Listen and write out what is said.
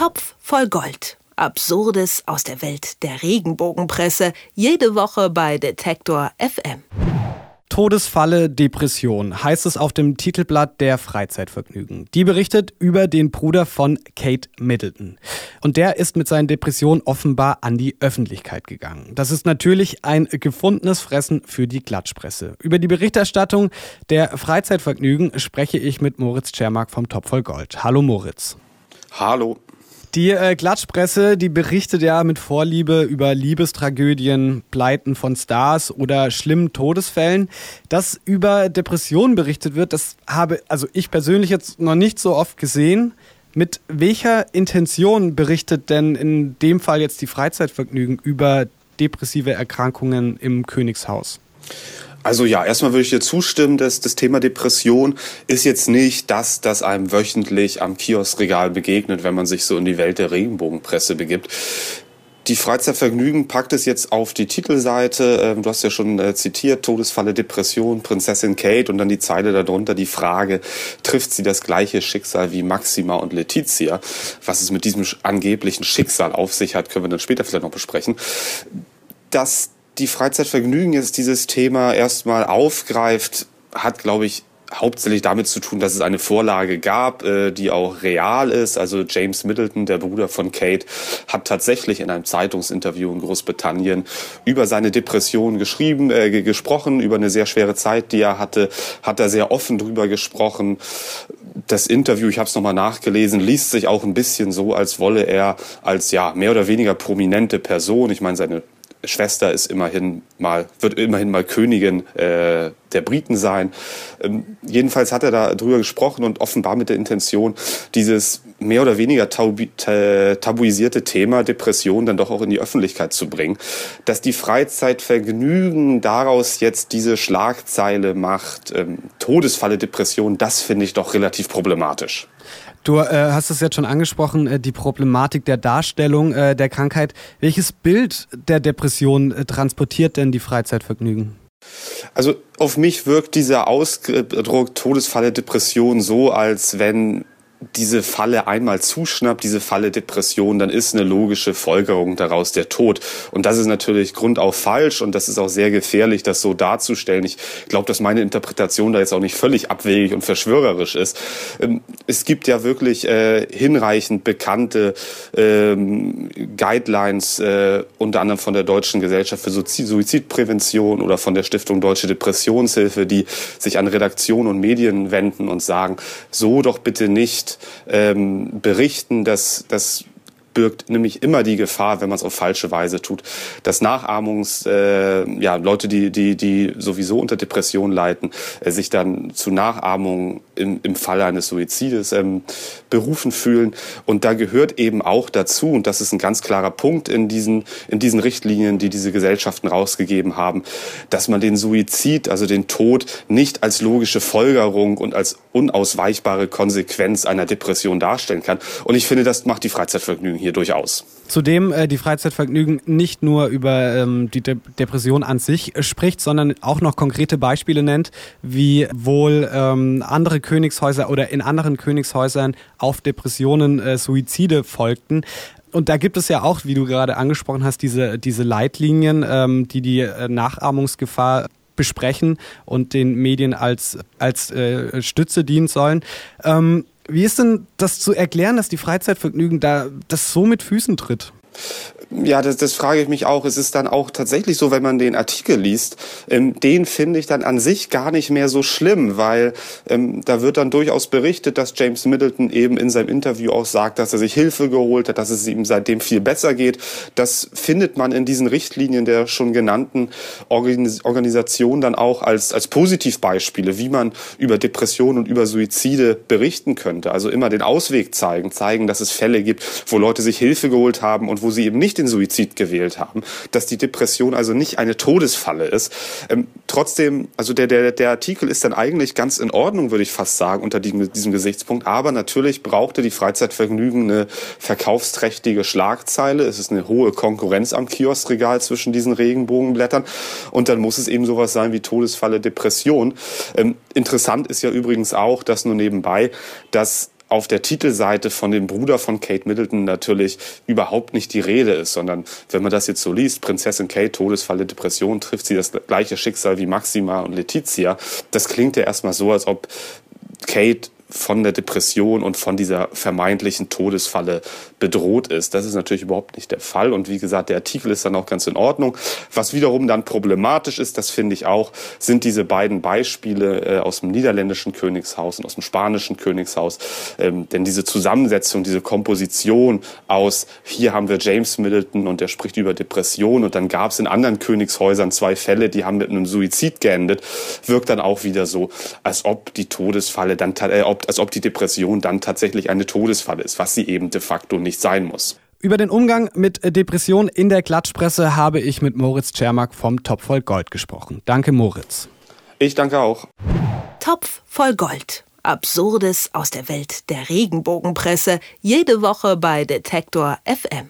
Topf voll Gold. Absurdes aus der Welt der Regenbogenpresse. Jede Woche bei Detektor FM. Todesfalle Depression heißt es auf dem Titelblatt der Freizeitvergnügen. Die berichtet über den Bruder von Kate Middleton. Und der ist mit seinen Depressionen offenbar an die Öffentlichkeit gegangen. Das ist natürlich ein gefundenes Fressen für die Klatschpresse. Über die Berichterstattung der Freizeitvergnügen spreche ich mit Moritz Czermak vom Topf voll Gold. Hallo Moritz. Hallo. Die äh, Klatschpresse, die berichtet ja mit Vorliebe über Liebestragödien, Pleiten von Stars oder schlimmen Todesfällen. Dass über Depressionen berichtet wird, das habe also ich persönlich jetzt noch nicht so oft gesehen. Mit welcher Intention berichtet denn in dem Fall jetzt die Freizeitvergnügen über depressive Erkrankungen im Königshaus? Also ja, erstmal würde ich dir zustimmen, dass das Thema Depression ist jetzt nicht das, das einem wöchentlich am Kioskregal begegnet, wenn man sich so in die Welt der Regenbogenpresse begibt. Die Freizeitvergnügen packt es jetzt auf die Titelseite. Ähm, du hast ja schon äh, zitiert, Todesfalle Depression, Prinzessin Kate und dann die Zeile darunter, die Frage, trifft sie das gleiche Schicksal wie Maxima und Letizia? Was es mit diesem angeblichen Schicksal auf sich hat, können wir dann später vielleicht noch besprechen. Dass die Freizeitvergnügen jetzt dieses Thema erstmal aufgreift, hat, glaube ich, hauptsächlich damit zu tun, dass es eine Vorlage gab, äh, die auch real ist. Also James Middleton, der Bruder von Kate, hat tatsächlich in einem Zeitungsinterview in Großbritannien über seine Depression geschrieben, äh, gesprochen, über eine sehr schwere Zeit, die er hatte, hat er sehr offen drüber gesprochen. Das Interview, ich habe es nochmal nachgelesen, liest sich auch ein bisschen so, als wolle er als ja mehr oder weniger prominente Person, ich meine seine Schwester ist immerhin mal, wird immerhin mal Königin äh, der Briten sein. Ähm, jedenfalls hat er da drüber gesprochen und offenbar mit der Intention, dieses mehr oder weniger tabu tabuisierte Thema Depression dann doch auch in die Öffentlichkeit zu bringen. Dass die Freizeitvergnügen daraus jetzt diese Schlagzeile macht, ähm, Todesfalle Depression, das finde ich doch relativ problematisch. Du äh, hast es jetzt schon angesprochen, äh, die Problematik der Darstellung äh, der Krankheit. Welches Bild der Depression äh, transportiert denn die Freizeitvergnügen? Also auf mich wirkt dieser Ausdruck Todesfalle Depression so, als wenn diese Falle einmal zuschnappt, diese Falle Depression, dann ist eine logische Folgerung daraus der Tod. Und das ist natürlich grundauf falsch und das ist auch sehr gefährlich, das so darzustellen. Ich glaube, dass meine Interpretation da jetzt auch nicht völlig abwegig und verschwörerisch ist. Ähm, es gibt ja wirklich äh, hinreichend bekannte ähm, Guidelines, äh, unter anderem von der Deutschen Gesellschaft für Suizidprävention oder von der Stiftung Deutsche Depressionshilfe, die sich an Redaktion und Medien wenden und sagen, so doch bitte nicht ähm, berichten, dass, dass birgt nämlich immer die Gefahr, wenn man es auf falsche Weise tut, dass Nachahmungs, äh, ja, Leute, die, die, die sowieso unter Depression leiden, äh, sich dann zu Nachahmung im, im Falle eines Suizides ähm, berufen fühlen. Und da gehört eben auch dazu, und das ist ein ganz klarer Punkt in diesen, in diesen Richtlinien, die diese Gesellschaften rausgegeben haben, dass man den Suizid, also den Tod, nicht als logische Folgerung und als unausweichbare Konsequenz einer Depression darstellen kann. Und ich finde, das macht die Freizeitvergnügen hier durchaus. Zudem äh, die Freizeitvergnügen nicht nur über ähm, die De Depression an sich spricht, sondern auch noch konkrete Beispiele nennt, wie wohl ähm, andere Königshäuser oder in anderen Königshäusern auf Depressionen äh, Suizide folgten. Und da gibt es ja auch, wie du gerade angesprochen hast, diese, diese Leitlinien, ähm, die die äh, Nachahmungsgefahr besprechen und den Medien als, als äh, Stütze dienen sollen. Ähm, wie ist denn das zu erklären, dass die Freizeitvergnügen da das so mit Füßen tritt? Ja, das, das frage ich mich auch. Es ist dann auch tatsächlich so, wenn man den Artikel liest, ähm, den finde ich dann an sich gar nicht mehr so schlimm, weil ähm, da wird dann durchaus berichtet, dass James Middleton eben in seinem Interview auch sagt, dass er sich Hilfe geholt hat, dass es ihm seitdem viel besser geht. Das findet man in diesen Richtlinien der schon genannten Organis Organisation dann auch als, als Positivbeispiele, wie man über Depressionen und über Suizide berichten könnte. Also immer den Ausweg zeigen, zeigen, dass es Fälle gibt, wo Leute sich Hilfe geholt haben und wo sie eben nicht den Suizid gewählt haben, dass die Depression also nicht eine Todesfalle ist. Ähm, trotzdem, also der, der, der Artikel ist dann eigentlich ganz in Ordnung, würde ich fast sagen, unter diesem, diesem Gesichtspunkt. Aber natürlich brauchte die Freizeitvergnügen eine verkaufsträchtige Schlagzeile. Es ist eine hohe Konkurrenz am Kioskregal zwischen diesen Regenbogenblättern. Und dann muss es eben sowas sein wie Todesfalle Depression. Ähm, interessant ist ja übrigens auch, dass nur nebenbei, dass auf der Titelseite von dem Bruder von Kate Middleton natürlich überhaupt nicht die Rede ist, sondern wenn man das jetzt so liest, Prinzessin Kate, Todesfalle, Depression, trifft sie das gleiche Schicksal wie Maxima und Letizia. Das klingt ja erstmal so, als ob Kate von der Depression und von dieser vermeintlichen Todesfalle bedroht ist. Das ist natürlich überhaupt nicht der Fall. Und wie gesagt, der Artikel ist dann auch ganz in Ordnung. Was wiederum dann problematisch ist, das finde ich auch, sind diese beiden Beispiele äh, aus dem niederländischen Königshaus und aus dem spanischen Königshaus. Ähm, denn diese Zusammensetzung, diese Komposition aus, hier haben wir James Middleton und der spricht über Depression und dann gab es in anderen Königshäusern zwei Fälle, die haben mit einem Suizid geendet, wirkt dann auch wieder so, als ob die Todesfalle dann, äh, ob, als ob die Depression dann tatsächlich eine Todesfalle ist, was sie eben de facto nicht nicht sein muss. Über den Umgang mit Depressionen in der Klatschpresse habe ich mit Moritz Czermak vom Topf voll Gold gesprochen. Danke, Moritz. Ich danke auch. Topf voll Gold. Absurdes aus der Welt der Regenbogenpresse. Jede Woche bei Detektor FM.